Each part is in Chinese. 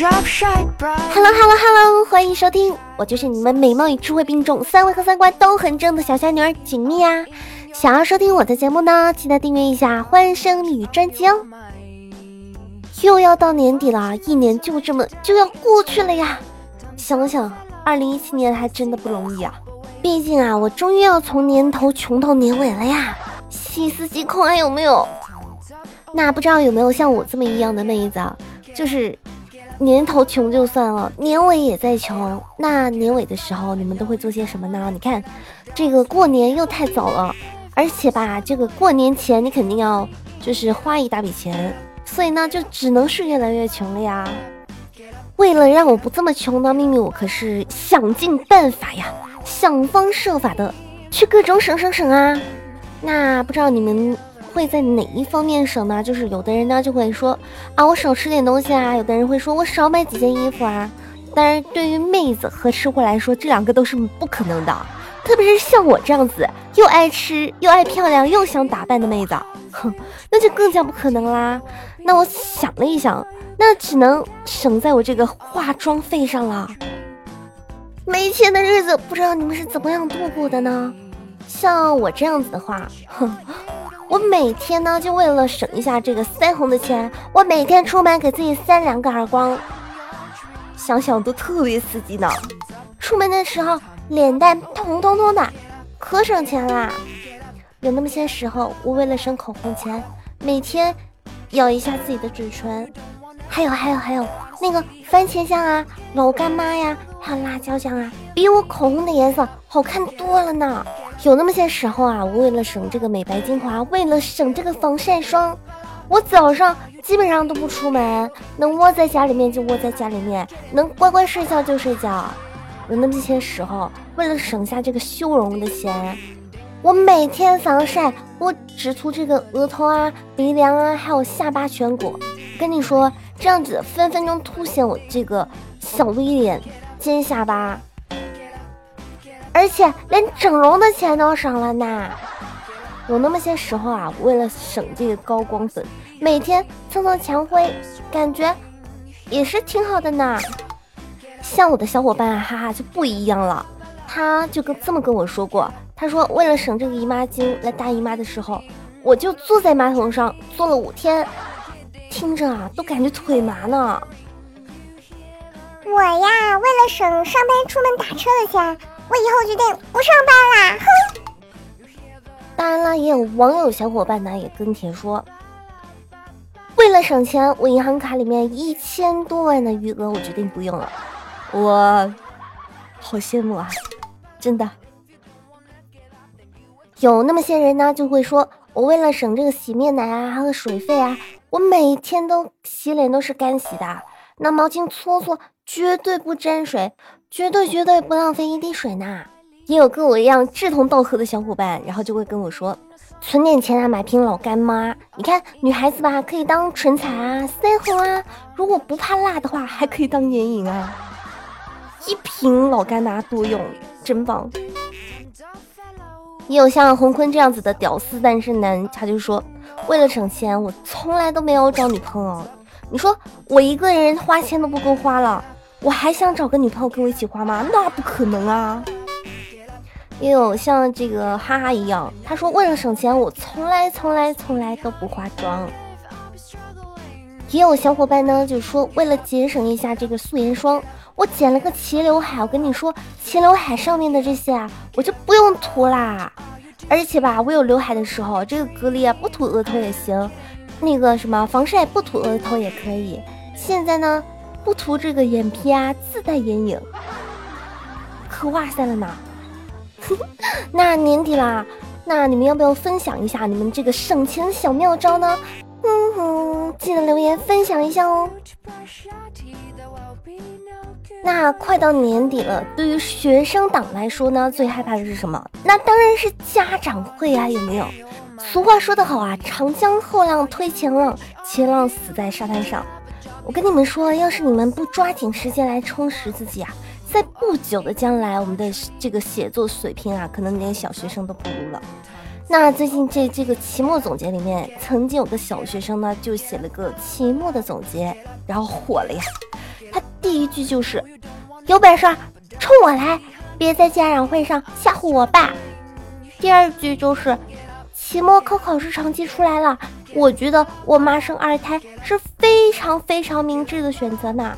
Hello Hello Hello，欢迎收听，我就是你们美貌与智慧并重，三围和三观都很正的小仙女儿锦觅啊！想要收听我的节目呢，记得订阅一下《欢声女》专辑哦。又要到年底了，一年就这么就要过去了呀！想想，二零一七年还真的不容易啊！毕竟啊，我终于要从年头穷到年尾了呀！细思极恐啊，有没有？那不知道有没有像我这么一样的妹子啊？就是年头穷就算了，年尾也在穷。那年尾的时候，你们都会做些什么呢？你看，这个过年又太早了，而且吧，这个过年前你肯定要就是花一大笔钱，所以呢，就只能是越来越穷了呀。为了让我不这么穷呢，秘密我可是想尽办法呀，想方设法的去各种省省省啊。那不知道你们。会在哪一方面省呢？就是有的人呢就会说啊，我少吃点东西啊；有的人会说我少买几件衣服啊。但是对于妹子和吃货来说，这两个都是不可能的。特别是像我这样子又爱吃又爱漂亮又想打扮的妹子，哼，那就更加不可能啦。那我想了一想，那只能省在我这个化妆费上了。没钱的日子，不知道你们是怎么样度过的呢？像我这样子的话，哼。我每天呢，就为了省一下这个腮红的钱，我每天出门给自己扇两个耳光，想想都特别刺激呢。出门的时候脸蛋红彤彤的，可省钱啦。有那么些时候，我为了省口红钱，每天咬一下自己的嘴唇。还有还有还有，那个番茄酱啊、老干妈呀，还有辣椒酱啊，比我口红的颜色好看多了呢。有那么些时候啊，我为了省这个美白精华，为了省这个防晒霜，我早上基本上都不出门，能窝在家里面就窝在家里面，能乖乖睡觉就睡觉。有那么些时候，为了省下这个修容的钱，我每天防晒，我只涂这个额头啊、鼻梁啊，还有下巴颧骨。跟你说，这样子分分钟凸显我这个小 V 脸、尖下巴。而且连整容的钱都省了呢。有那么些时候啊，为了省这个高光粉，每天蹭蹭墙灰，感觉也是挺好的呢。像我的小伙伴啊，哈哈就不一样了，他就跟这么跟我说过，他说为了省这个姨妈巾，来大姨妈的时候，我就坐在马桶上坐了五天，听着啊都感觉腿麻呢。我呀，为了省上班出门打车的钱。我以后决定不上班啦！哼。当然了，也有网友小伙伴呢也跟帖说，为了省钱，我银行卡里面一千多万的余额，我决定不用了。我好羡慕啊，真的。有那么些人呢，就会说我为了省这个洗面奶啊，还有水费啊，我每天都洗脸都是干洗的，拿毛巾搓搓，绝对不沾水。绝对绝对不浪费一滴水呢！也有跟我一样志同道合的小伙伴，然后就会跟我说，存点钱啊，买瓶老干妈。你看女孩子吧，可以当唇彩啊、腮红啊，如果不怕辣的话，还可以当眼影啊。一瓶老干妈多用，真棒。也有像洪坤这样子的屌丝单身男，他就说，为了省钱，我从来都没有找女朋友。你说我一个人花钱都不够花了。我还想找个女朋友跟我一起花吗？那不可能啊！也有像这个哈哈一样，他说为了省钱，我从来从来从来都不化妆。也有小伙伴呢，就说为了节省一下这个素颜霜，我剪了个齐刘海。我跟你说，齐刘海上面的这些啊，我就不用涂啦。而且吧，我有刘海的时候，这个隔离啊，不涂额头也行。那个什么防晒不涂额头也可以。现在呢？不涂这个眼皮啊，自带眼影，可哇塞了呢！那年底啦，那你们要不要分享一下你们这个省钱小妙招呢？嗯哼，记得留言分享一下哦。那快到年底了，对于学生党来说呢，最害怕的是什么？那当然是家长会啊，有没有？俗话说得好啊，长江后浪推前浪，前浪死在沙滩上。我跟你们说，要是你们不抓紧时间来充实自己啊，在不久的将来，我们的这个写作水平啊，可能连小学生都不如了。那最近这这个期末总结里面，曾经有个小学生呢，就写了个期末的总结，然后火了呀。他第一句就是：“有本事冲我来，别在家长会上吓唬我爸。”第二句就是：“期末考考试成绩出来了，我觉得我妈生二胎是非常非常明智的选择呢。”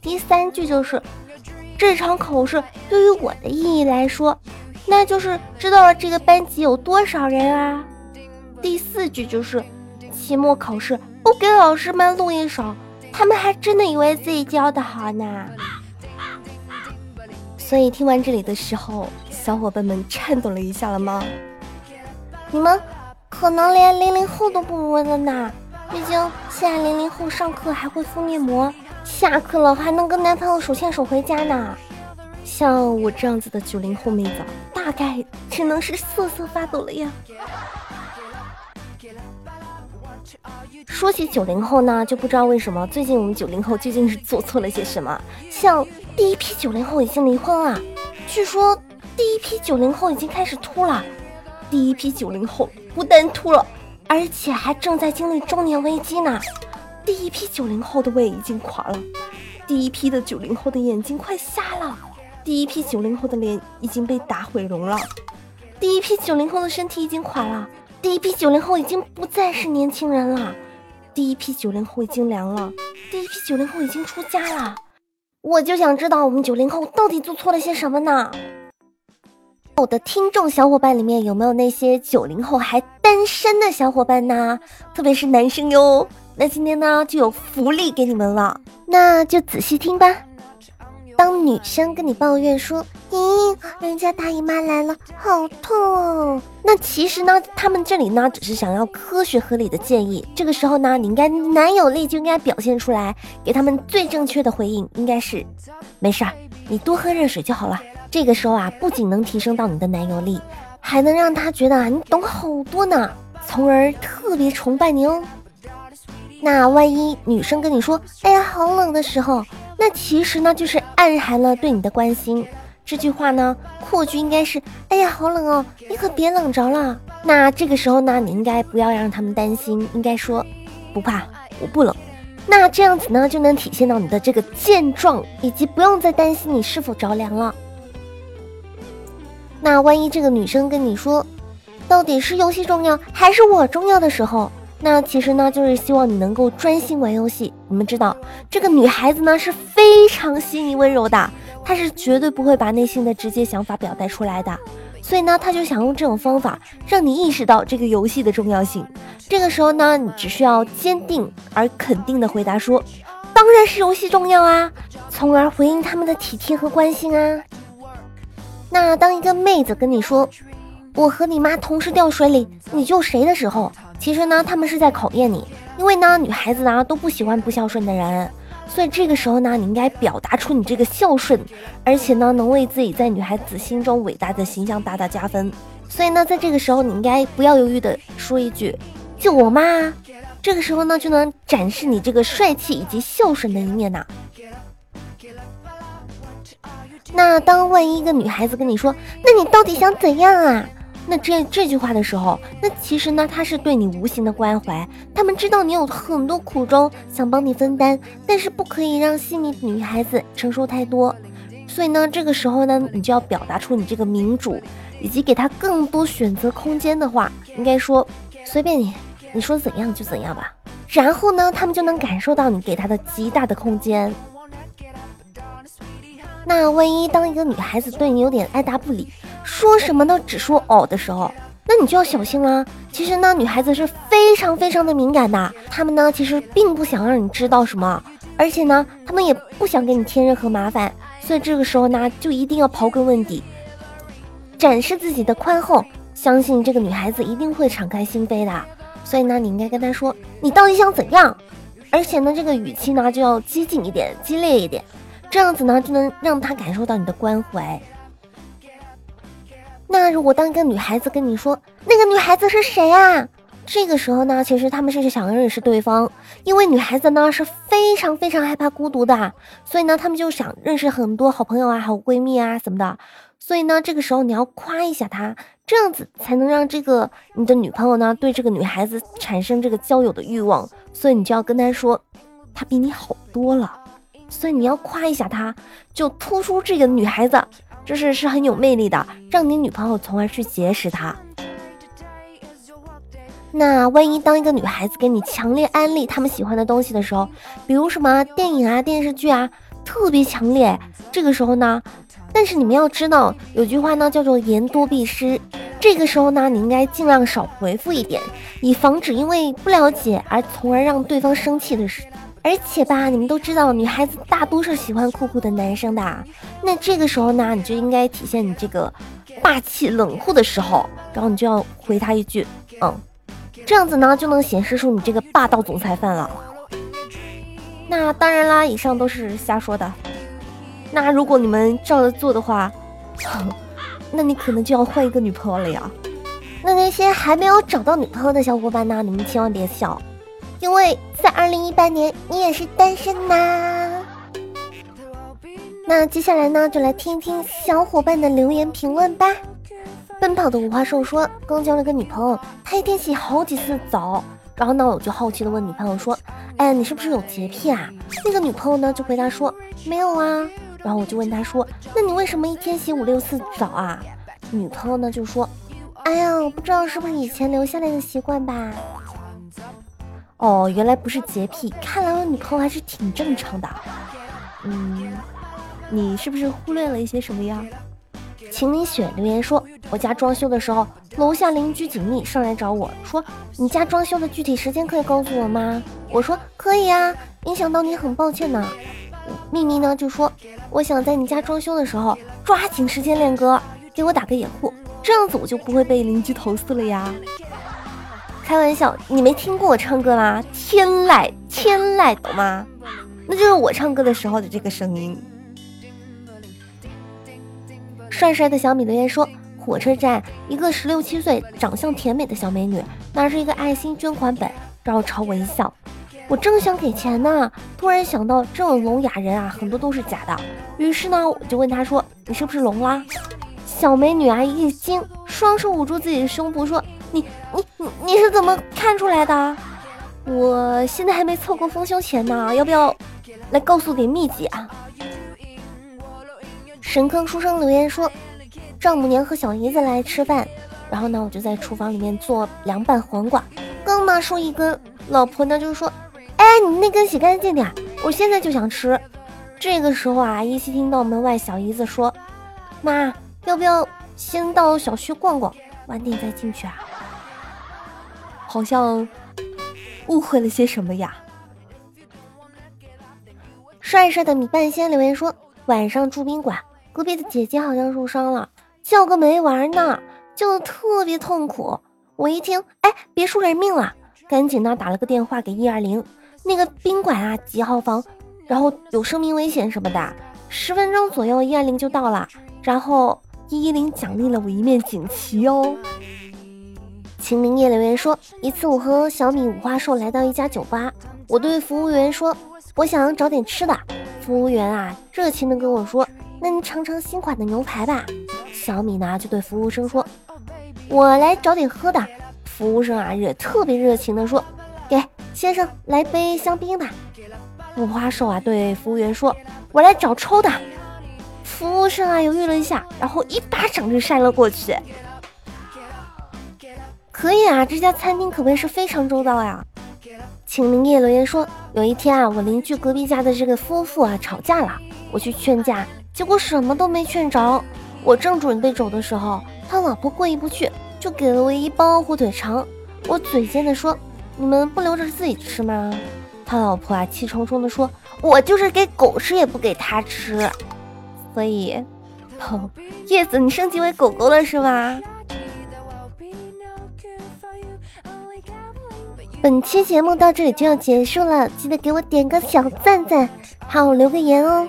第三句就是：“这场考试对于我的意义来说。”那就是知道了这个班级有多少人啊。第四句就是期末考试不给老师们录一手，他们还真的以为自己教的好呢。所以听完这里的时候，小伙伴们颤抖了一下了吗？你们可能连零零后都不如了呢。毕竟现在零零后上课还会敷面膜，下课了还能跟男朋友手牵手回家呢。像我这样子的九零后妹子，大概只能是瑟瑟发抖了呀。说起九零后呢，就不知道为什么最近我们九零后究竟是做错了些什么。像第一批九零后已经离婚了，据说第一批九零后已经开始秃了。第一批九零后不但秃了，而且还正在经历中年危机呢。第一批九零后的胃已经垮了，第一批的九零后的眼睛快瞎了。第一批九零后的脸已经被打毁容了，第一批九零后的身体已经垮了，第一批九零后已经不再是年轻人了，第一批九零后已经凉了，第一批九零后已经出家了。我就想知道我们九零后到底做错了些什么呢？我的听众小伙伴里面有没有那些九零后还单身的小伙伴呢？特别是男生哟，那今天呢就有福利给你们了，那就仔细听吧。当女生跟你抱怨说：“咦，人家大姨妈来了，好痛哦。”那其实呢，他们这里呢只是想要科学合理的建议。这个时候呢，你应该男友力就应该表现出来，给他们最正确的回应，应该是：没事儿，你多喝热水就好了。这个时候啊，不仅能提升到你的男友力，还能让他觉得啊你懂好多呢，从而特别崇拜你哦。那万一女生跟你说：“哎呀，好冷”的时候，那其实呢，就是暗含了对你的关心。这句话呢，扩句应该是：“哎呀，好冷哦，你可别冷着了。”那这个时候呢，你应该不要让他们担心，应该说：“不怕，我不冷。”那这样子呢，就能体现到你的这个健壮，以及不用再担心你是否着凉了。那万一这个女生跟你说：“到底是游戏重要，还是我重要的时候？”那其实呢，就是希望你能够专心玩游戏。你们知道，这个女孩子呢是非常细腻温柔的，她是绝对不会把内心的直接想法表达出来的。所以呢，她就想用这种方法让你意识到这个游戏的重要性。这个时候呢，你只需要坚定而肯定的回答说：“当然是游戏重要啊！”从而回应他们的体贴和关心啊。那当一个妹子跟你说：“我和你妈同时掉水里，你救谁的时候？”其实呢，他们是在考验你，因为呢，女孩子呢都不喜欢不孝顺的人，所以这个时候呢，你应该表达出你这个孝顺，而且呢，能为自己在女孩子心中伟大的形象大大加分。所以呢，在这个时候，你应该不要犹豫的说一句“救我妈”，这个时候呢，就能展示你这个帅气以及孝顺的一面呐。那当万一一个女孩子跟你说：“那你到底想怎样啊？”那这这句话的时候，那其实呢，她是对你无形的关怀。他们知道你有很多苦衷，想帮你分担，但是不可以让细腻女孩子承受太多。所以呢，这个时候呢，你就要表达出你这个民主，以及给他更多选择空间的话，应该说随便你，你说怎样就怎样吧。然后呢，他们就能感受到你给他的极大的空间。那万一当一个女孩子对你有点爱答不理，说什么都只说哦的时候，那你就要小心啦。其实呢，女孩子是非常非常的敏感的，她们呢其实并不想让你知道什么，而且呢，她们也不想给你添任何麻烦。所以这个时候呢，就一定要刨根问底，展示自己的宽厚，相信这个女孩子一定会敞开心扉的。所以呢，你应该跟她说，你到底想怎样？而且呢，这个语气呢就要激进一点，激烈一点。这样子呢，就能让他感受到你的关怀。那如果当一个女孩子跟你说，那个女孩子是谁啊？这个时候呢，其实他们是想认识对方，因为女孩子呢是非常非常害怕孤独的，所以呢，他们就想认识很多好朋友啊、好闺蜜啊什么的。所以呢，这个时候你要夸一下她，这样子才能让这个你的女朋友呢对这个女孩子产生这个交友的欲望。所以你就要跟她说，她比你好多了。所以你要夸一下她，就突出这个女孩子，这是是很有魅力的，让你女朋友从而去结识她。那万一当一个女孩子给你强烈安利他们喜欢的东西的时候，比如什么电影啊、电视剧啊，特别强烈，这个时候呢，但是你们要知道，有句话呢叫做言多必失，这个时候呢，你应该尽量少回复一点，以防止因为不了解而从而让对方生气的事。而且吧，你们都知道，女孩子大多是喜欢酷酷的男生的。那这个时候呢，你就应该体现你这个霸气冷酷的时候，然后你就要回他一句，嗯，这样子呢就能显示出你这个霸道总裁范了。那当然啦，以上都是瞎说的。那如果你们照着做的话，那你可能就要换一个女朋友了呀。那那些还没有找到女朋友的小伙伴呢，你们千万别笑。因为在二零一八年，你也是单身呐。那接下来呢，就来听一听小伙伴的留言评论吧。奔跑的五花兽说，刚交了个女朋友，他一天洗好几次澡。然后呢，我就好奇的问女朋友说：“哎，你是不是有洁癖啊？”那个女朋友呢就回答说：“没有啊。”然后我就问她说：“那你为什么一天洗五六次澡啊？”女朋友呢就说：“哎呀，我不知道是不是以前留下来的习惯吧。”哦，原来不是洁癖，看来我女朋友还是挺正常的。嗯，你是不是忽略了一些什么呀？秦明雪留言说，我家装修的时候，楼下邻居锦觅上来找我说，你家装修的具体时间可以告诉我吗？我说可以啊，影响到你很抱歉呢。秘密呢就说，我想在你家装修的时候抓紧时间练歌，给我打个掩护，这样子我就不会被邻居投诉了呀。开玩笑，你没听过我唱歌吗？天籁，天籁，懂吗？那就是我唱歌的时候的这个声音。帅帅的小米留言说：火车站一个十六七岁、长相甜美的小美女，拿着一个爱心捐款本，然后朝我一笑。我正想给钱呢，突然想到这种聋哑人啊，很多都是假的。于是呢，我就问他说：“你是不是聋啦？”小美女啊一惊，双手捂住自己的胸部说。你你你你是怎么看出来的？我现在还没凑够丰胸钱呢，要不要来告诉点秘籍啊？神坑书生留言说，丈母娘和小姨子来吃饭，然后呢，我就在厨房里面做凉拌黄瓜，刚拿出一根，老婆呢就说，哎，你那根洗干净点，我现在就想吃。这个时候啊，依稀听到门外小姨子说，妈，要不要先到小区逛逛，晚点再进去啊？好像误会了些什么呀？帅帅的米半仙留言说：“晚上住宾馆，隔壁的姐姐好像受伤了，叫个没完呢，叫的特别痛苦。我一听，哎，别出人命了，赶紧呢打了个电话给一二零，那个宾馆啊几号房，然后有生命危险什么的。十分钟左右，一二零就到了，然后一一零奖励了我一面锦旗哦。”秦明业留言说：“一次，我和小米五花兽来到一家酒吧，我对服务员说，我想找点吃的。服务员啊，热情的跟我说，那你尝尝新款的牛排吧。小米呢，就对服务生说，我来找点喝的。服务生啊，也特别热情的说，给先生来杯香槟吧。五花兽啊，对服务员说，我来找抽的。服务生啊，犹豫了一下，然后一巴掌就扇了过去。”可以啊，这家餐厅可谓是非常周到呀。请明夜留言说，有一天啊，我邻居隔壁家的这个夫妇啊吵架了，我去劝架，结果什么都没劝着。我正准备走的时候，他老婆过意不去，就给了我一包火腿肠。我嘴贱的说，你们不留着自己吃吗？他老婆啊气冲冲的说，我就是给狗吃也不给他吃。所以，叶子你升级为狗狗了是吧？本期节目到这里就要结束了，记得给我点个小赞赞，还有留个言哦。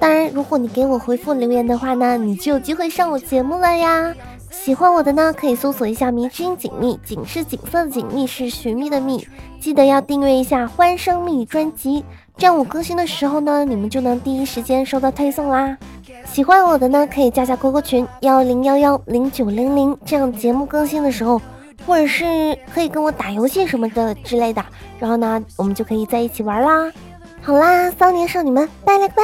当然，如果你给我回复留言的话呢，你就有机会上我节目了呀。喜欢我的呢，可以搜索一下“迷之音锦觅”，锦是锦色的锦，觅是寻觅的觅。记得要订阅一下《欢声蜜语》专辑，这样我更新的时候呢，你们就能第一时间收到推送啦。喜欢我的呢，可以加下 QQ 群幺零幺幺零九零零，这样节目更新的时候，或者是可以跟我打游戏什么的之类的，然后呢，我们就可以在一起玩啦。好啦，骚年少女们，拜了个拜。